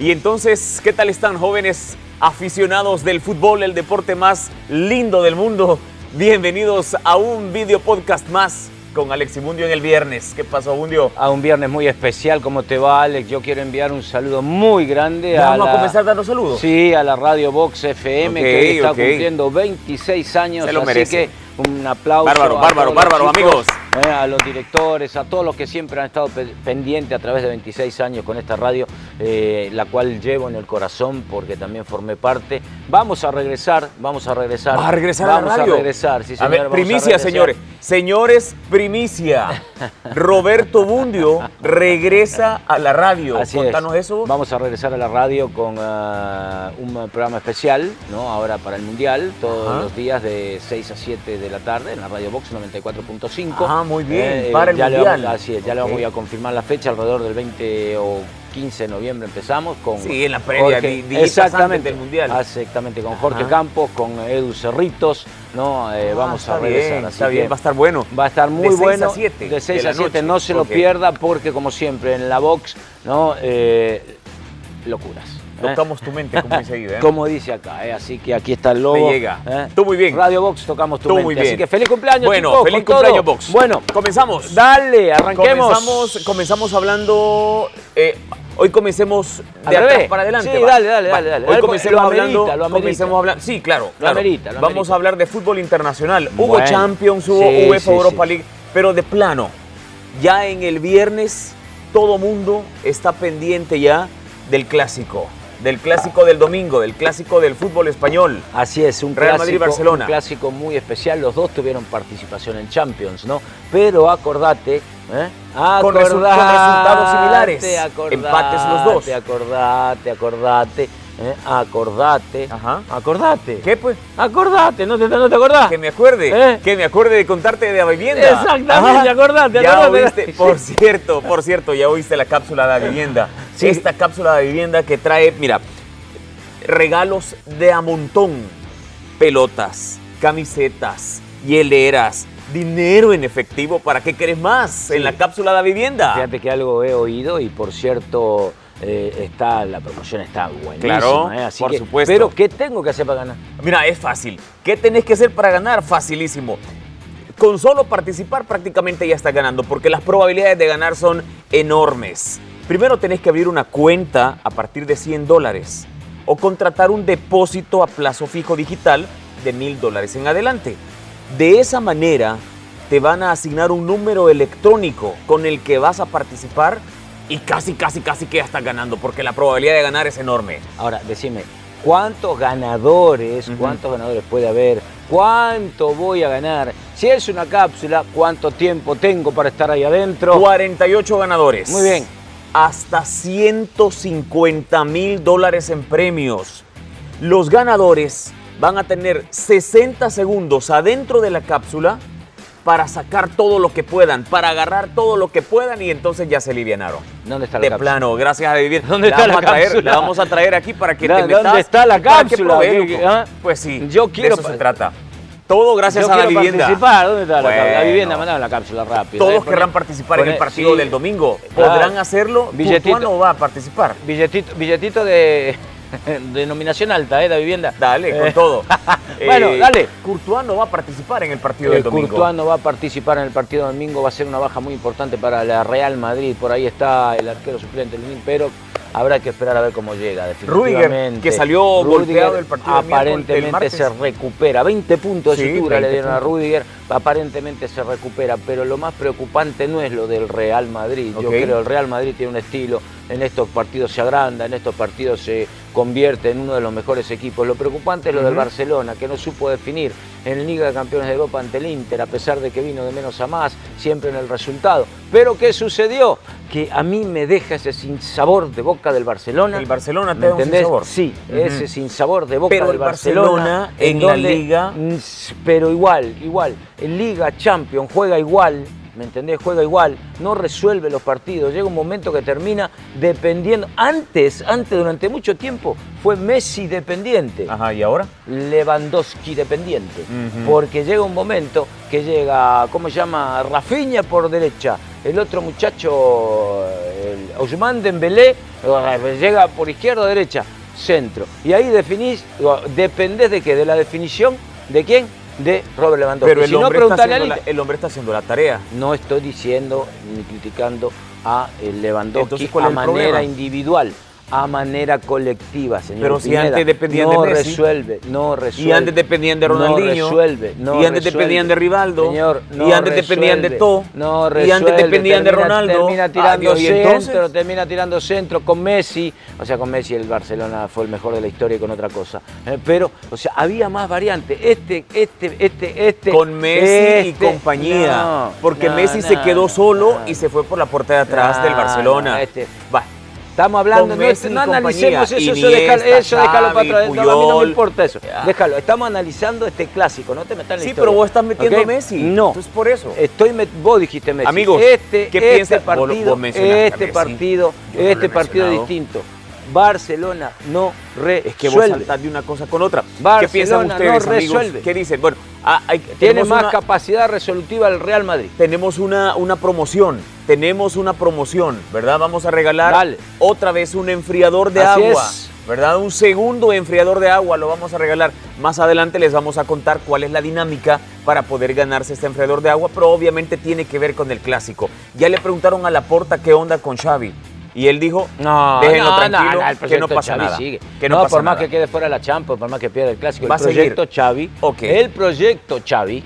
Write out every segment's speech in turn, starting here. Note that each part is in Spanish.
Y entonces, ¿qué tal están jóvenes aficionados del fútbol, el deporte más lindo del mundo? Bienvenidos a un video podcast más con Alex y Mundio en el viernes. ¿Qué pasó, Mundio? A un viernes muy especial. ¿Cómo te va, Alex? Yo quiero enviar un saludo muy grande ¿Ya a vamos la... a comenzar dando saludos? Sí, a la Radio Box FM, que hoy está cumpliendo 26 años. Se lo así merece. que un aplauso. Bárbaro, a bárbaro, bárbaro, amigos. eh, a los directores, a todos los que siempre han estado pe- pendientes a través de 26 años con esta radio, eh, la cual llevo en el corazón porque también formé parte. Vamos a regresar, vamos a regresar. ¿Va a regresar a la Vamos radio? a regresar, sí, A señor. ver, vamos a primicia, regresar. señores. Señores, primicia. Roberto Bundio regresa a la radio. Así Contanos es. eso. Vamos a regresar a la radio con ah, un programa especial, ¿no? Ahora para el Mundial, todos Ajá. los días de 6 a 7 de la tarde en la Radio Box 94.5. Ah, muy bien, Eh, para el ya le Mundial. vamos- así es, ya le Ok. vamos a confirmar la fecha, alrededor del 20 o 15 de noviembre empezamos con Sí, en la previa, días exactamente, del Mundial. Exactamente, con Jorge Ajá. Campos, con Edu Cerritos, ¿no? Eh, Ah, vamos a regresar. bien, así está bien, va a estar bueno. Va a estar muy De bueno. a siete de 6 de a 7, noche. no se lo Ok. pierda porque como siempre en la box, ¿no? Eh, locuras. ¿Eh? Tocamos tu mente, como dice ¿eh? Como dice acá, ¿eh? así que aquí está el lobo. Me llega. ¿eh? Tú muy bien. Radio Box tocamos tu Tú mente. muy bien. Así que feliz cumpleaños, Bueno, chicos, feliz todo. cumpleaños, Box. Bueno, Comenzamos. dale, arranquemos. Comenzamos, comenzamos hablando. hoy comencemos de atrás revés. para adelante. Sí, va. dale, dale, Va. dale, dale. Hoy Lo comencemos amerita, hablando. lo amerita. comencemos hablando. Sí, claro. claro. amerita, lo Vamos amerita. a hablar de fútbol internacional. Hubo Bueno. Champions, hubo Sí, UEFA sí, Europa. League, pero de plano. Ya en el viernes todo mundo está pendiente ya del clásico, del clásico del domingo, del clásico del fútbol español. Así es, un Real clásico, Madrid-Barcelona. un clásico muy especial. Los dos tuvieron participación en Champions, ¿no? Pero acordate, ¿eh? Con resu- con resultados similares. acordate, Empates los dos. Acordate, acordate, ¿eh? acordate, Ajá. acordate. ¿Qué pues? Acordate, ¿no te, no te acordás? Que me acuerde, ¿Eh? que me acuerde de contarte de la vivienda. Exactamente, acordate, Ya acordate. oíste, por cierto, por cierto, ya oíste la cápsula de la vivienda. Sí. Esta cápsula de vivienda que trae, mira, regalos de a montón. Pelotas, camisetas, hieleras, dinero en efectivo. ¿Para qué querés más en la cápsula de la vivienda? Fíjate que algo he oído y por cierto eh, está la promoción está buenísima. Claro, ¿eh? Así por que- supuesto. Pero ¿qué tengo que hacer para ganar? Mira, es fácil. ¿Qué tenés que hacer para ganar? Facilísimo. Con solo participar prácticamente ya estás ganando, porque las probabilidades de ganar son enormes. Primero tenés que abrir una cuenta a partir de 100 dólares o contratar un depósito a plazo fijo digital de 1000 dólares en adelante. De esa manera te van a asignar un número electrónico con el que vas a participar y casi, casi, casi que ya estás ganando, porque la probabilidad de ganar es enorme. Ahora, decime, ¿cuántos ganadores, cuántos ganadores puede haber? ¿Cuánto voy a ganar? Si es una cápsula, ¿cuánto tiempo tengo para estar ahí adentro? 48 ganadores. Muy bien. Hasta 150 mil dólares en premios. Los ganadores van a tener 60 segundos adentro de la cápsula para sacar todo lo que puedan, para agarrar todo lo que puedan y entonces ya se alivianaron. ¿Dónde está la De cápsula? plano, gracias a vivir. ¿Dónde está vamos la a traer, cápsula? La vamos a traer aquí para que Da- te metas. ¿dónde está la cápsula? probes, ¿Qué- loco. ah? Pues sí, Yo quiero de eso se trata. Todo gracias Yo a la vivienda. participar. ¿Dónde está la cápsula? La Bueno. vivienda, mandame la cápsula rápido. Todos Eh, poné- querrán participar en el partido sí. del domingo. Claro. ¿Podrán hacerlo? Billetito. No va a participar. Billetito, billetito de denominación alta, ¿eh? La vivienda. Dale, con Eh, todo. Bueno, Eh, dale. Courtois no va a participar en el partido Eh, del domingo. Courtois no va a participar en el partido del domingo, va a ser una baja muy importante para la Real Madrid. Por ahí está el arquero suplente, pero habrá que esperar a ver cómo llega. Rudiger, definitivamente. que salió golpeado del partido Aparentemente se recupera. 20 puntos de Sí, sutura le 20 dieron a. Rudiger. Aparentemente se recupera, pero lo más preocupante no es lo del Real Madrid. Yo creo que el Real Madrid tiene un estilo. En estos partidos se agranda, en estos partidos se convierte en uno de los mejores equipos. Lo preocupante es lo del. Barcelona, que no supo definir en Liga de Campeones de Europa ante el Inter, a pesar de que vino de menos a más, siempre en el resultado. Pero ¿qué sucedió? Que a mí me deja ese sinsabor de boca del Barcelona. El Barcelona te ¿Me da un sinsabor. Sí, Ujú. ese sinsabor de boca Pero del el Barcelona en la Liga- Pero igual, igual. En Liga Champions juega igual, ¿me entendés? Juega igual, no resuelve los partidos. Llega un momento que termina dependiendo. Antes, antes, durante mucho tiempo, fue Messi dependiente. Ajá, ¿y ahora? Lewandowski dependiente. Porque llega un momento que llega, ¿cómo se llama? Rafinha por derecha. El otro muchacho, el Ousmane Dembélé, llega por izquierda o derecha, centro. Y ahí definís, dependés de qué, de la definición de quién, de Robert Lewandowski. Pero el, Si no, hombre está haciendo la, el hombre está haciendo la tarea. No estoy diciendo ni criticando a eh, Lewandowski Entonces, ¿cuál a manera problema? individual, a manera colectiva, señor. Pero si Pineda. antes dependían no de Messi. resuelve, no resuelve. Y antes dependían de Ronaldinho. No resuelve, no y antes resuelve. dependían de Rivaldo. Señor, no y antes dependían de resuelve, todo. No y resuelve. antes dependían de termina- Ronaldo. Termina tirando y centro, termina tirando centro con Messi. O sea, con Messi el Barcelona fue el mejor de la historia y con otra cosa. Eh, pero, o sea, había más variantes. Este, este, este, este. Con Messi y este. compañía. No, porque Messi se quedó solo y se fue por la puerta de atrás del Barcelona. no, este- Va. Estamos hablando, no, Messi y no analicemos eso, eso, Iniesta, déjalo, eso déjalo para Xavi, atrás. No, a mí no Puyol. me importa eso. Ya. Déjalo, estamos analizando este clásico, no te metas en la Sí, historia, pero vos estás metiendo ¿ok? a Messi. No. Entonces, por eso. Estoy vos dijiste Messi. Amigos, este, ¿qué este piensan? Vos lo- partido, vos a este Messi. partido, este partido distinto. Barcelona no resuelve. Es que vos saltás de una cosa con otra. ¿Qué Barcelona piensan no ustedes, amigos? ¿Qué dicen? Bueno, ah, hay- Tiene más una- capacidad resolutiva el Real Madrid. tenemos una, una promoción, tenemos una promoción, ¿verdad? Vamos a regalar Dale. otra vez un enfriador de Así agua, es. ¿verdad? Un segundo enfriador de agua lo vamos a regalar. Más adelante les vamos a contar cuál es la dinámica para poder ganarse este enfriador de agua, pero obviamente tiene que ver con el clásico. Ya le preguntaron a Laporta qué onda con Xavi. Y él dijo, No, déjenlo no, tranquilo, no, que no pasa Xavi nada. sigue. Que no, pasa por más nada. que quede fuera la Champions, por más que pierda el clásico, Va el proyecto Xavi, el proyecto Xavi,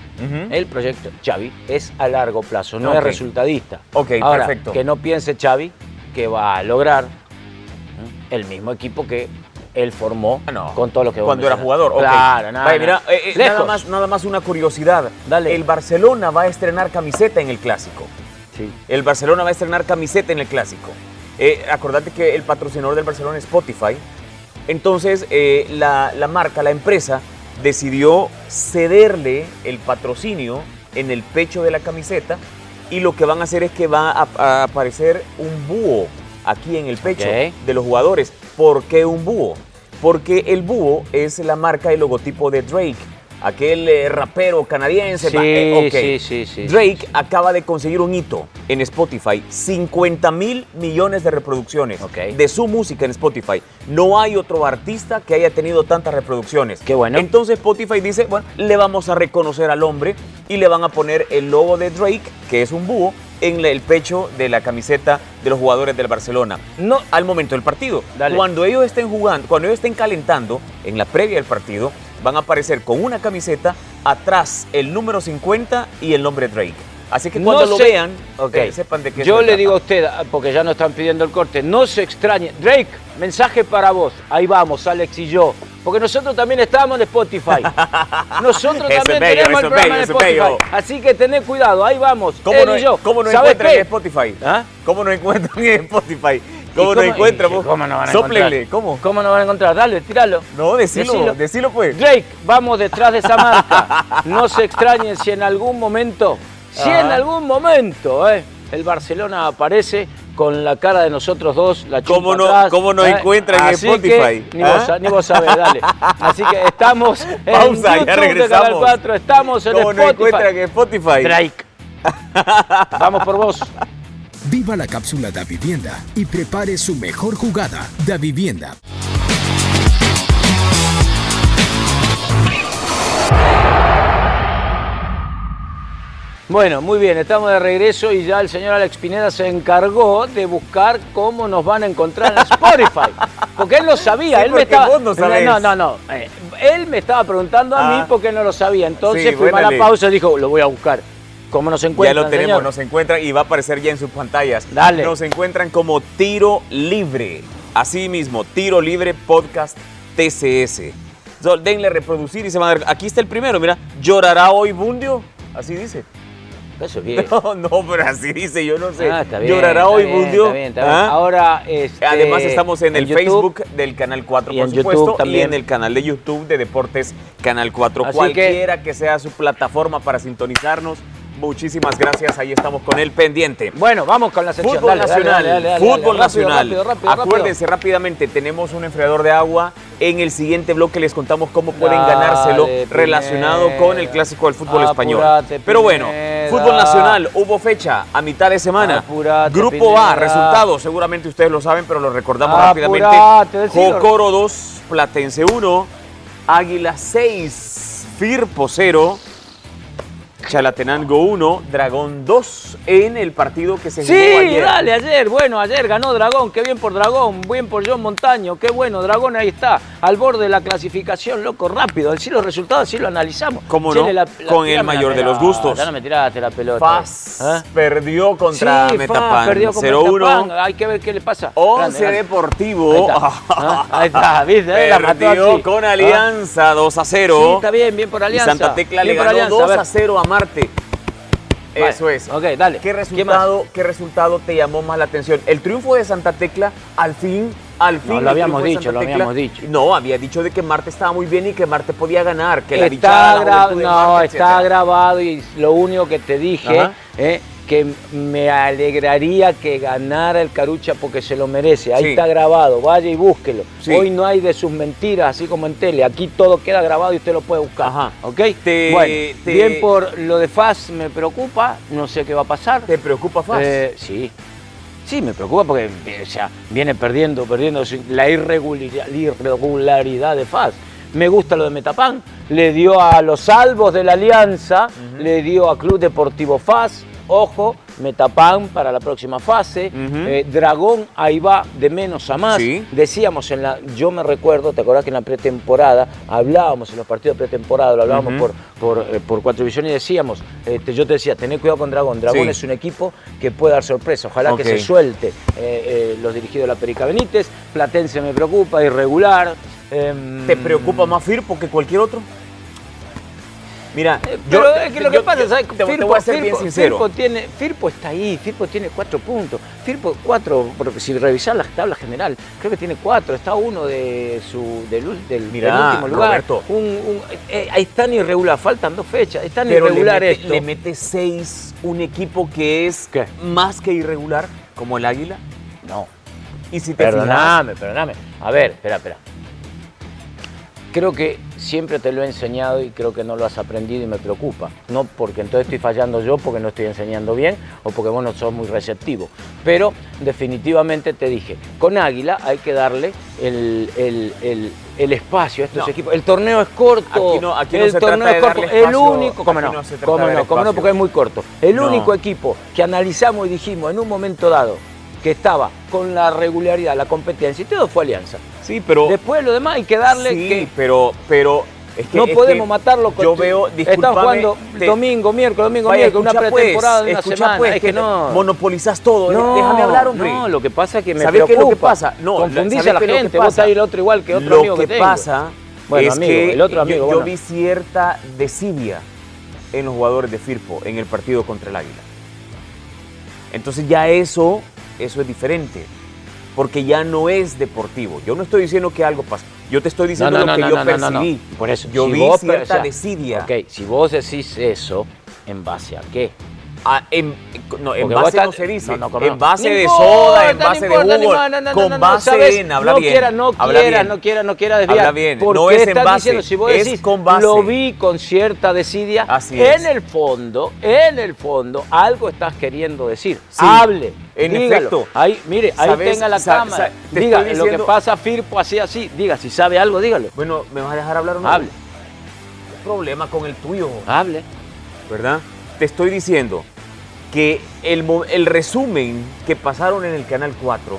el proyecto Xavi es a largo plazo, no es resultadista. Ok, Ahora, perfecto. que no piense Xavi que va a lograr el mismo equipo que él formó Ah, no. con todo lo que vos Cuando era jugador, ok. Claro, nada, Vaya, mira, nada. eh, eh, nada, Lejos. más, nada más una curiosidad. Dale. El Barcelona va a estrenar camiseta en el clásico. Sí. El Barcelona va a estrenar camiseta en el clásico. Eh, acordate que el patrocinador del Barcelona es Spotify. Entonces, eh, la, la marca, la empresa, decidió cederle el patrocinio en el pecho de la camiseta y lo que van a hacer es que va a, a aparecer un búho aquí en el pecho de los jugadores. ¿Por qué un búho? Porque el búho es la marca y logotipo de Drake, aquel eh, rapero canadiense. Sí, eh, sí, sí, sí. Drake acaba de conseguir un hito en Spotify, 50 mil millones de reproducciones de su música en Spotify. No hay otro artista que haya tenido tantas reproducciones. Qué bueno. Entonces Spotify dice, bueno, le vamos a reconocer al hombre y le van a poner el logo de Drake, que es un búho, en el pecho de la camiseta de los jugadores del Barcelona. No, Al momento del partido. Dale. Cuando ellos estén jugando, cuando ellos estén calentando, en la previa del partido, van a aparecer con una camiseta atrás el número 50 y el nombre Drake. Así que cuando No lo vean, Ok. eh, sepan de qué Yo le trata. digo a usted, ah, porque ya no están pidiendo el corte, no se extrañe. Drake, mensaje para vos. Ahí vamos, Alex y yo. Porque nosotros también estamos en Spotify. Nosotros también bello, tenemos el programa bello, en es bello. Spotify. Así que tened cuidado, ahí vamos. ¿Cómo él no, y yo. cómo no ¿Sabes encuentran en Spotify? ¿Ah? ¿Cómo no encuentran en Spotify? ¿Y ¿Cómo, no encuentran? y vos? ¿Cómo no van a Sóplenle, encontrar? ¿cómo? ¿Cómo no van a encontrar? Dale, tíralo. No, decilo, Decilo. decilo, pues. Drake, vamos detrás de esa marca. No se extrañen si en algún momento, si Ajá. en algún momento, eh, el Barcelona aparece con la cara de nosotros dos, la chumpa ¿Cómo no- atrás, cómo no eh. encuentran en Spotify? que ni, ¿Ah? vos, sa- ni vos sabés, dale. Así que estamos en Pausa, ya YouTube Canal regresamos. 4, estamos en ¿Cómo Spotify. encuentran en Spotify? Drake. Vamos por vos. Viva la cápsula da vivienda y prepare su mejor jugada. Da vivienda. Bueno, muy bien, estamos de regreso y ya el señor Alex Pineda se encargó de buscar cómo nos van a encontrar en Spotify. Porque él lo sabía, Sí, él me porque estaba. vos no sabés. No, no, no. eh, él me estaba preguntando a Ah. mí porque él no lo sabía. Entonces Sí, a buénale. la pausa y dijo, lo voy a buscar. ¿Cómo nos Ya encuentran? lo tenemos, señor? nos encuentran y va a aparecer ya en sus pantallas. Dale. Nos encuentran como Tiro Libre. Así mismo, Tiro Libre Podcast TCS. So, denle reproducir y se van a ver. Aquí está el primero, mira. ¿Llorará hoy Bundio? Así dice. Eso es bien. No, no, pero así dice, yo no sé. Ah, está bien, ¿Llorará está hoy bien, Bundio? Está bien, está bien. ¿Ah? Ahora, este, Además estamos en, el YouTube. Facebook del Canal 4, y por supuesto, y también. en el canal de YouTube de Deportes Canal 4. Así que- Cualquiera que... sea su plataforma para sintonizarnos, muchísimas gracias. Ahí estamos con el pendiente. Bueno, vamos con la sección. Fútbol Dale, nacional, dale, dale, fútbol nacional. rápido, rápido, rápido. Acuérdense rápidamente, tenemos un enfriador de agua. En el siguiente bloque les contamos cómo pueden ganárselo Pineda. relacionado con el clásico del fútbol español. Pero bueno, fútbol nacional hubo fecha a mitad de semana. Apurate, Grupo A, Pineda. resultados, seguramente ustedes lo saben, pero lo recordamos Apurate, rápidamente. Jocoro 2, Platense 1, Águila 6, Firpo 0, Chalatenango 1, Dragón 2 en el partido que se jugó Sí, ayer. dale, ayer, bueno, ayer ganó Dragón, qué bien por Dragón, bien por John Montaño, qué bueno, Dragón ahí está, al borde de la clasificación, loco, rápido, decir los resultados, sí lo analizamos. ¿Cómo no? Con el tirame la mayor de los gustos. Ya no me tiraste la pelota. Faz ¿Eh? perdió contra sí, Metapan Faz perdió con 0-1. Metapan, hay que ver qué le pasa. 11 Grande. Deportivo. Ahí está, ¿ah? Ahí está, ¿viste? La mató Perdió así. con ¿Ah? Alianza 2 a 0. Sí, está bien, bien por Y Alianza. Santa Tecla le Bien por ganó Alianza, 2 ver. a 0 a Marte. Vale, Eso es. ok, dale. ¿Qué ¿Qué resultado, ¿Qué resultado te llamó más la atención? El triunfo de Santa Tecla, al fin, al fin. lo el habíamos dicho, lo Tecla. habíamos dicho. No, había dicho de que Marte estaba muy bien y que Marte podía ganar, que la está dichada, la no, Marte, está etcétera. grabado y lo único que te dije eh, que me alegraría que ganara el Carucha porque se lo merece. Ahí Sí. está grabado, vaya y búsquelo. Sí. Hoy no hay de sus mentiras, así como en tele. Aquí todo queda grabado y usted lo puede buscar. Ajá. ¿Ok? Te- bueno, te- bien por lo de Faz me preocupa, no sé qué va a pasar. ¿Te preocupa, Faz? Eh, sí. Sí, me preocupa porque o sea, viene perdiendo, perdiendo la irregularidad, irregularidad de Faz. Me gusta lo de Metapan. Le dio a los salvos de la Alianza, le dio a Club Deportivo Faz. Ojo, Metapan para la próxima fase. Eh, Dragón ahí va de menos a más. Sí. Decíamos en la, yo me recuerdo, ¿te acordás que en la pretemporada hablábamos en los partidos de pretemporada, lo hablábamos por, por, eh, por cuatro divisiones y decíamos, este, yo te decía, tené cuidado con Dragón. Dragón Sí. es un equipo que puede dar sorpresa. Ojalá que se suelte eh, los dirigidos de la Perica Benítez. Platense me preocupa, irregular. Em, ¿Te preocupa más Firpo que cualquier otro? Mira, Eh, Pero es que lo que yo- pasa, yo- ¿sabes? Te, te voy a ser bien sincero. Firpo, tiene, Firpo está ahí, Firpo tiene cuatro puntos. Firpo cuatro, porque si revisar la tabla general, creo que tiene cuatro. Está uno de su, del, del, Mirá, del último lugar. Roberto. Un, un- eh, ahí están irregular, faltan dos fechas. Están Pero le irregular mete, esto. le mete seis un equipo que es ¿Qué? más que irregular, como el Águila. No. Y si te fijas, Perdóname, perdóname. A ver, espera, espera. Creo que siempre te lo he enseñado y creo que no lo has aprendido y me preocupa. No porque entonces estoy fallando yo porque no estoy enseñando bien o porque vos no sos muy receptivo. Pero definitivamente te dije, con Águila hay que darle el, el- el- el espacio a estos No. equipos. El torneo es corto. Aquí no- aquí no el se torneo trata es corto. darle el espacio, único, ¿cómo no? no se trata ¿Cómo no? ¿Cómo no? espacio. Porque es muy corto. El No. único equipo que analizamos y dijimos en un momento dado que estaba con la regularidad, la competencia y todo fue Alianza. Sí, pero. Después lo demás hay que darle sí, que pero, pero. Es que, no es podemos que matarlo con Yo veo. Discúlpame, jugando te- domingo, miércoles, domingo, Vaya, miércoles, una escucha, pretemporada pues, de una escucha, semana. pues, es que no. Monopolizas todo. No, Déjame hablar, hombre. No, lo que pasa es que me ¿Sabes qué es preocupa. lo que pasa? No, Confundís ¿sabes a la gente, vos el otro igual que otro lo amigo que, que, pasa Bueno, es amigo, que el otro yo- amigo, yo, bueno. vi cierta desidia en los jugadores de Firpo en el partido contra el Águila. Entonces ya eso, eso es diferente, porque ya no es deportivo. Yo no estoy diciendo que algo pasa, yo te estoy diciendo lo que yo percibí. Por eso, yo si vi vos cierta per- o sea, desidia. Ok, si vos decís eso, ¿en base a qué? Ah, en, no, en base estás- no se dice. No, no, ¿cómo en base No de importa, soda, en base de jugo, con base en, habla no bien. Quiera, no habla quiera, bien. no quiera, no quiera desviar. Habla bien, ¿Por no qué es en base, diciendo? Si vos es decís, con base. lo vi con cierta desidia, Así en es. el fondo, en el fondo, algo estás queriendo decir. Sí, Hable, en dígalo. efecto. Ahí, mire, ahí ¿Sabes? tenga la cámara. Diga, lo que pasa Firpo así, así. Diga, si sabe algo, dígalo. Bueno, ¿me vas a dejar hablar o no? Hable, ¿Qué problema con el tuyo? hable. ¿verdad? Te estoy diciendo que el, el resumen que pasaron en el Canal 4,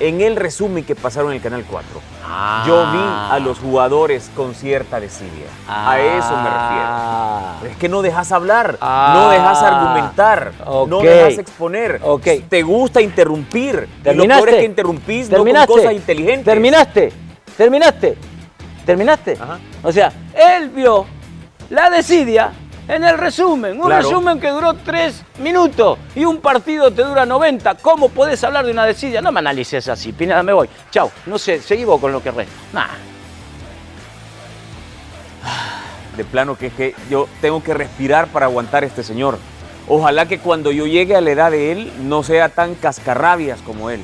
en el resumen que pasaron en el Canal 4, yo vi a los jugadores con cierta desidia. a eso me refiero. Ah. Pero es que no dejas hablar, Ah. no dejas argumentar, no dejas exponer. Ok. Te gusta interrumpir. Y lo ¿Terminaste? peor es que interrumpís no con ¿Terminaste? cosas inteligentes. ¿Terminaste? ¿Terminaste? ¿Terminaste? Ajá. O sea, él vio la desidia en el resumen. Un Claro. resumen que duró tres minutos y un partido te dura 90. ¿Cómo podés hablar de una desidia? No me analices así, Pineda, me voy. Chau, no sé, seguí vos con lo que resta. Nah. De plano que es que yo tengo que respirar para aguantar a este señor. Ojalá que cuando yo llegue a la edad de él no sea tan cascarrabias como él.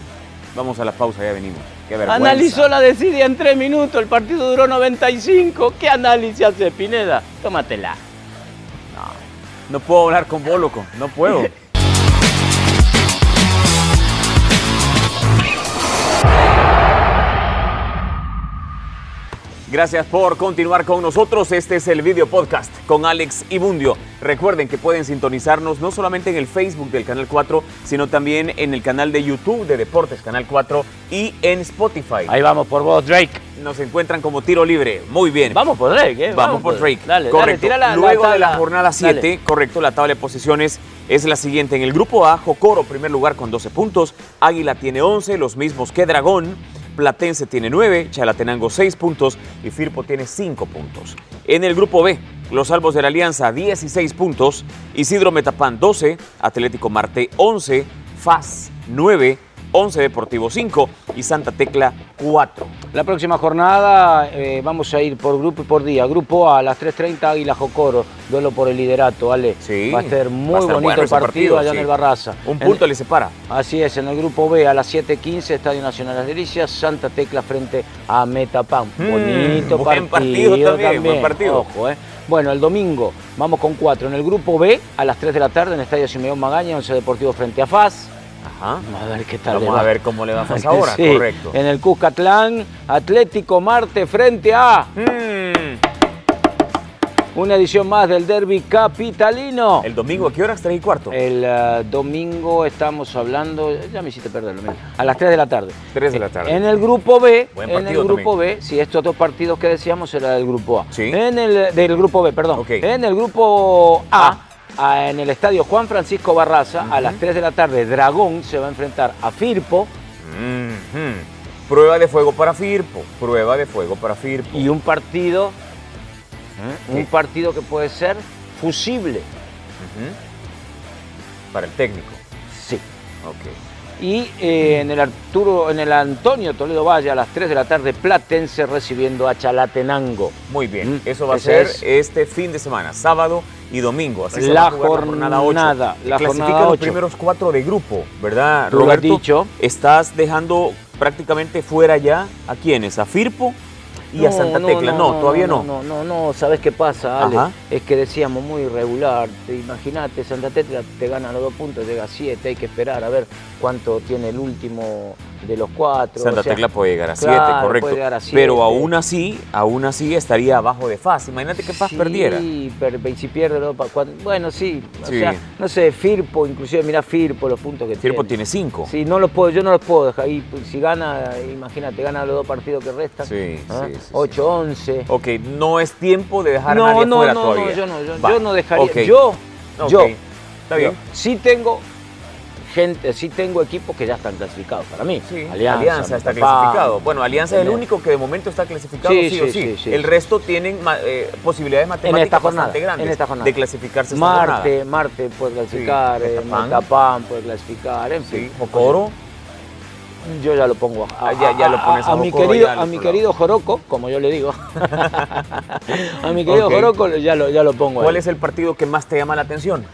Vamos a la pausa, ya venimos. Qué vergüenza. Analizó la desidia en tres minutos, el partido duró 95. ¿Qué análisis hace Pineda? Tómatela. No puedo hablar con vos, loco. No puedo. Gracias por continuar con nosotros. Este es el video podcast con Alex Ibundio. Recuerden que pueden sintonizarnos no solamente en el Facebook del Canal 4, sino también en el canal de YouTube de Deportes Canal 4 y en Spotify. Ahí vamos por vos, Drake. Nos encuentran como tiro libre. Muy bien. Vamos por Drake, ¿eh? Vamos, por Drake. Dale, correcto. dale, la, Luego la de la jornada 7, Dale. correcto, la tabla de posiciones es la siguiente. En el grupo A, Jocoro, primer lugar con 12 puntos. Águila tiene 11, los mismos que Dragón. Platense tiene 9, Chalatenango 6 puntos y Firpo tiene 5 puntos. En el grupo B, los Salvos de la Alianza 16 puntos, Isidro Metapán 12, Atlético Marte 11, FAS 9, 11 Deportivo 5 y Santa Tecla 4. La próxima jornada eh, vamos a ir por grupo y por día. Grupo A, a las 3.30 Águila Jocoro, duelo por el liderato, ¿vale? Sí, Va a ser muy a bonito bueno el partido, partido, allá sí. en el Barraza. Un En- punto le separa. Así es, en el grupo B a las 7.15, Estadio Nacional Las Delicias, Santa Tecla frente a Metapam. Mm, Bonito buen partido, partido también, buen partido. Ojo, eh. Bueno, el domingo vamos con cuatro. En el grupo B, a las 3 de la tarde, en Estadio Simeón Magaña, 11 Deportivo frente a FAS. Ajá. Vamos a ver qué tal. le Vamos va. a ver cómo le va a FAS ahora, Sí, correcto. En el Cuscatlán, Atlético Marte frente a Mm, una edición más del Derby Capitalino. El domingo, ¿a qué horas? ¿Tres y cuarto? El eh, domingo estamos hablando, ya me hiciste perderlo, mira, a las 3 de la tarde. 3 de la tarde. En el grupo B, Buen en el grupo B, si estos dos partidos que decíamos era del grupo A. Sí. En el del grupo B, perdón. Ok. En el grupo A, a- en el estadio Juan Francisco Barraza, a las 3 de la tarde, Dragón se va a enfrentar a Firpo. Prueba de fuego para Firpo. Prueba de fuego para Firpo. y un partido, un partido que puede ser fusible. Para el técnico. Sí. Ok. Y eh, en el Arturo, en el Antonio Toledo Valle a las 3 de la tarde, Platense recibiendo a Chalatenango. Muy bien. Mm, Eso va a ese ser es. este fin de semana, sábado y domingo. Así se La va a jugar la jornada 8. jornada, la Clasifican jornada los primeros cuatro de grupo, ¿verdad, Tú lo has Roberto? dicho. Estás dejando prácticamente fuera ya a quiénes, a Firpo y a Santa Tecla. No, todavía no. No, no, no, ¿sabes qué pasa, Ale? Ajá. Es que decíamos muy irregular. Te Imagínate, Santa Tecla te gana los dos puntos, llega a siete, hay que esperar a ver cuánto tiene el último de los cuatro. Santa o sea, Tecla puede llegar a 7, claro, correcto. puede llegar a siete. Pero aún así, aún así estaría abajo de Faz. Imagínate que Faz sí, perdiera. pero y si pierde los cuan- Bueno, sí. O Sí. sea, no sé, Firpo, inclusive mira Firpo, los puntos que Firpo tiene. tiene 5. Sí, no los puedo, yo no los puedo dejar. Y pues, si gana, imagínate, gana los dos partidos que restan. Sí, ¿ah? sí, sí, sí. 8-11. Ok, no es tiempo de dejar a No, nadie no, fuera no, todavía. no, yo no, yo, yo no dejaría. ok, Yo, ok, yo, Está bien. yo sí tengo gente, sí tengo equipos que ya están clasificados para mí. Sí, Alianza, Alianza, está clasificado. Bueno, Alianza es el único que de momento está clasificado Sí, sí, o sí, el resto tienen eh, posibilidades En matemáticas esta jornada, bastante grandes en esta jornada. de clasificarse esta Marte, jornada. Marte puede clasificar, eh, puede clasificar, en fin. Sí, Jocoro. Yo ya lo pongo a, Ah, ya- ya lo pones a mi querido, a mi querido Joroco, como yo le digo. a mi querido Ok. Joroco ya lo, ya lo pongo. ¿Cuál ahí. es el partido que más te llama la atención?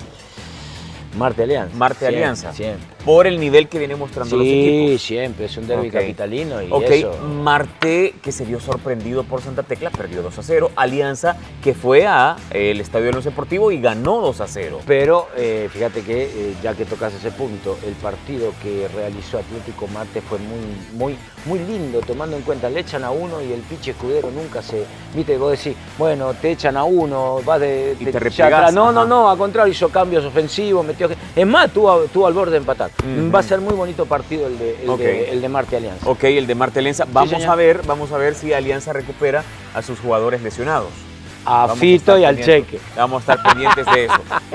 Marte Alianza. Marte Siempre, Alianza. Siempre. Por el nivel que vienen mostrando los Sí, equipos. siempre, es un derby capitalino y Ok, eso. Marte, que se vio sorprendido por Santa Tecla, perdió 2 a 0. Alianza, que fue a eh, el Estadio de los Deportivo y ganó 2 a 0. Pero eh, fíjate que, eh, ya que tocas ese punto, el partido que realizó Atlético Marte fue muy, muy, muy lindo, tomando en cuenta, le echan a uno y el pinche escudero nunca se. Viste, vos decís, bueno, te echan a uno, vas de. Y te atrás. No, no, no, al contrario, hizo cambios ofensivos, metió. Es más, tuvo, tuvo al borde de empatar. Ujú. Va a ser muy bonito partido el de, el de, el de Marte Alianza. Ok, el de Marte Alianza. Vamos a ver, vamos a ver si Alianza recupera a sus jugadores lesionados. A Vamos Fito y al Cheque. Vamos a estar pendientes de eso.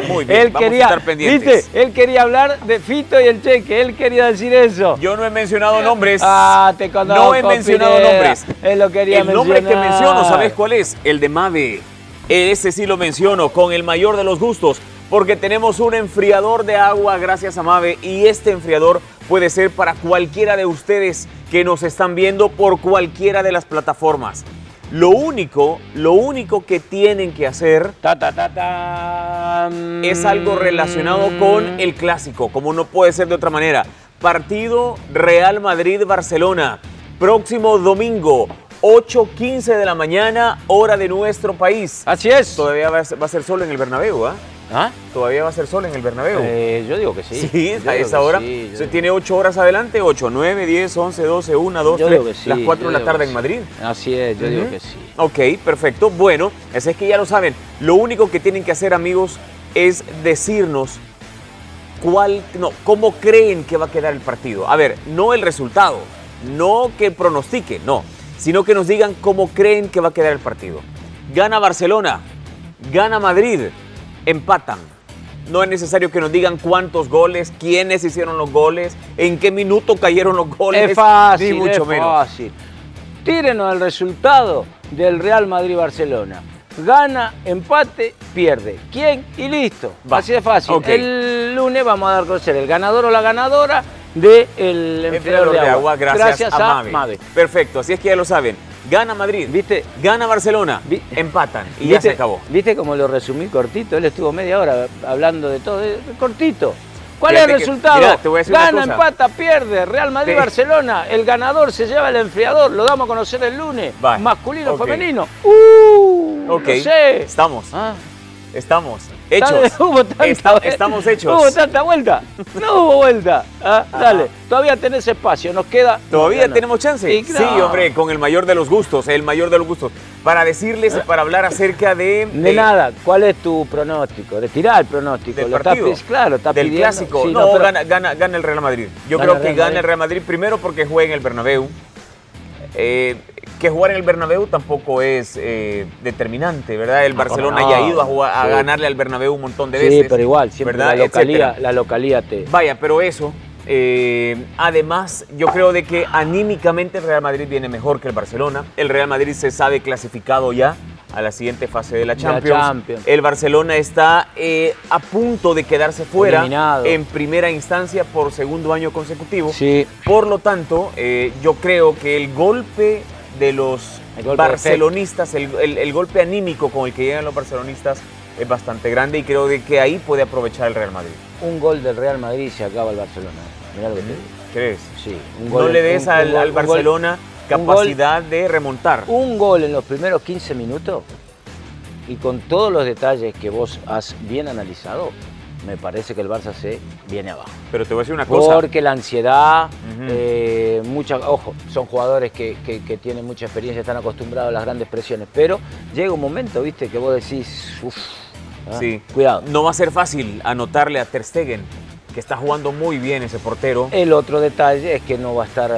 Muy bien, Él vamos quería, a estar pendientes. ¿viste? Él quería hablar de Fito y el Cheque, él quería decir eso. Yo no he mencionado nombres. Ah, te conozco. No he mencionado Pineda. nombres. Él lo quería el nombre que mencionar. menciono, ¿sabes cuál es? El de Mave. Ese sí lo menciono con el mayor de los gustos, porque tenemos un enfriador de agua gracias a Mave y este enfriador puede ser para cualquiera de ustedes que nos están viendo por cualquiera de las plataformas. Lo único, lo único que tienen que hacer Ta, ta, ta, ta. es algo relacionado con el clásico, como no puede ser de otra manera. Partido Real Madrid-Barcelona, próximo domingo, 8.15 de la mañana, hora de nuestro país. Así es. Todavía va a ser, solo en el Bernabéu, ¿ah? ¿Ah? ¿Todavía va a ser sol en el Bernabéu? Eh, yo digo que sí. Sí, Yo a esa hora. sí, Se digo- tiene 8 horas adelante, 8, 9, 10, 11, 12, 1, 2, yo 3, digo que sí, las 4 de la tarde en sí. Madrid. Así es, yo digo que sí. Ok, perfecto. Bueno, así es que ya lo saben. Lo único que tienen que hacer, amigos, es decirnos cuál, no, cómo creen que va a quedar el partido. A ver, no el resultado, no que pronostiquen, no, sino que nos digan cómo creen que va a quedar el partido. Gana Barcelona, gana Madrid, empatan. No es necesario que nos digan cuántos goles, quiénes hicieron los goles, en qué minuto cayeron los goles. Es fácil, ni mucho es menos. fácil. Tírenos el resultado del Real Madrid-Barcelona. Gana, empate, pierde. ¿Quién? Y listo. Va. Así de fácil. El lunes vamos a dar a conocer el ganador o la ganadora del enfriador de, agua. gracias, a, Mave. Mave. Perfecto, así es que ya lo saben. Gana Madrid, ¿Viste? gana Barcelona, Vi- empatan y ya se acabó. ¿Viste cómo lo resumí cortito? Él estuvo media hora hablando de todo. eh, Cortito. ¿Cuál es el que- resultado? mirá, te voy a decir una Gana, cosa. empata, pierde. Real Te- Madrid-Barcelona. El ganador se lleva el enfriador. Lo damos a conocer el lunes. Masculino, Ok. femenino. ¡Uh! Ok, No sé. estamos, Ah, estamos, hechos. Hubo tanta vuelta. estamos hechos. Hubo tanta vuelta. No hubo vuelta. Ah, dale. Todavía tenés espacio. Nos queda. ¿Todavía no, no. tenemos chance? Sí, hombre, con el mayor de los gustos, el mayor de los gustos. Para decirles, para hablar acerca de... De eh, nada, ¿cuál es tu pronóstico? Retirá el pronóstico. Del Lo partido. claro, está del pidiendo- clásico. sí, no, pero- gana, gana, gana el Real Madrid. Yo Gana creo que Real gana Madrid. el Real Madrid primero porque juega en el Bernabéu. Eh, que jugar en el Bernabéu tampoco es eh, determinante, ¿verdad? El Barcelona no, ya ha ido a, jugar, a sí. ganarle al Bernabéu un montón de Sí, veces. pero igual, siempre ¿verdad? la localía, Etcétera. la localía te. Vaya, pero eso, eh, además, yo creo de que anímicamente el Real Madrid viene mejor que el Barcelona. El Real Madrid se sabe clasificado ya a la siguiente fase de la la Champions. Champions. El Barcelona está eh, a punto de quedarse fuera Eliminado. en primera instancia por segundo año consecutivo. Sí, Por lo tanto, eh, yo creo que el golpe de los El barcelonistas, el, el- el golpe anímico con el que llegan los barcelonistas es bastante grande y creo de que ahí puede aprovechar el Real Madrid. un gol del Real Madrid y se acaba el Barcelona. Mirá lo que te digo. ¿Crees? Sí, un no gol- le des un- al, un gol- al un gol- Barcelona gol- capacidad de remontar. Un gol en los primeros 15 minutos y con todos los detalles que vos has bien analizado, me parece que el Barça se viene abajo. Pero te voy a decir una cosa. Porque la ansiedad, eh, mucha, ojo, son jugadores que, que- que tienen mucha experiencia, están acostumbrados a las grandes presiones, pero llega un momento, viste, que vos decís, uff, Sí. cuidado. No va a ser fácil anotarle a Ter Stegen, que está jugando muy bien ese portero. El otro detalle es que no va a estar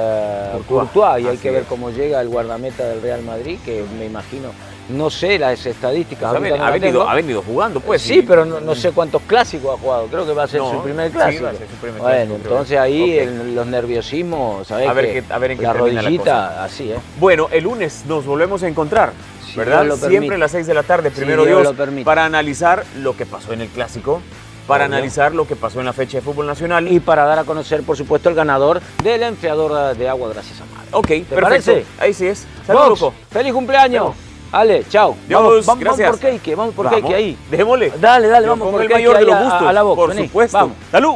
Courtois. Courtois, y hay Así que ver es. cómo llega el guardameta del Real Madrid, que me imagino, no sé las estadísticas. ha, no venido, tengo. ha venido jugando, pues. sí, pero no, no sé cuántos clásicos ha jugado. Creo que va a ser No, su primer sí, clásico. va a ser su primer bueno, clásico, entonces ahí los nerviosismos, ¿sabes? A ver que qué- a ver en qué la termina la rodillita, así, ¿eh? Bueno, el lunes nos volvemos a encontrar, Si ¿verdad? Lo Siempre a las 6 de la tarde, primero Dios Dios, lo permite. para analizar lo que pasó en el clásico, para Obvio. analizar lo que pasó en la fecha de fútbol nacional. Y para dar a conocer, por supuesto, el ganador del enfriador de agua, gracias a Madre. ok, perfecto. parece? Ahí sí es. Saludos, feliz cumpleaños. Ale, chao. Dios, vamos, vamos, vamos gracias. por cake, vamos por Vamos, cake ahí. Démosle. Dale, dale, Yo vamos por el cake mayor de ahí los a- gustos, a la Vox, por vení, supuesto. vamos. Salud.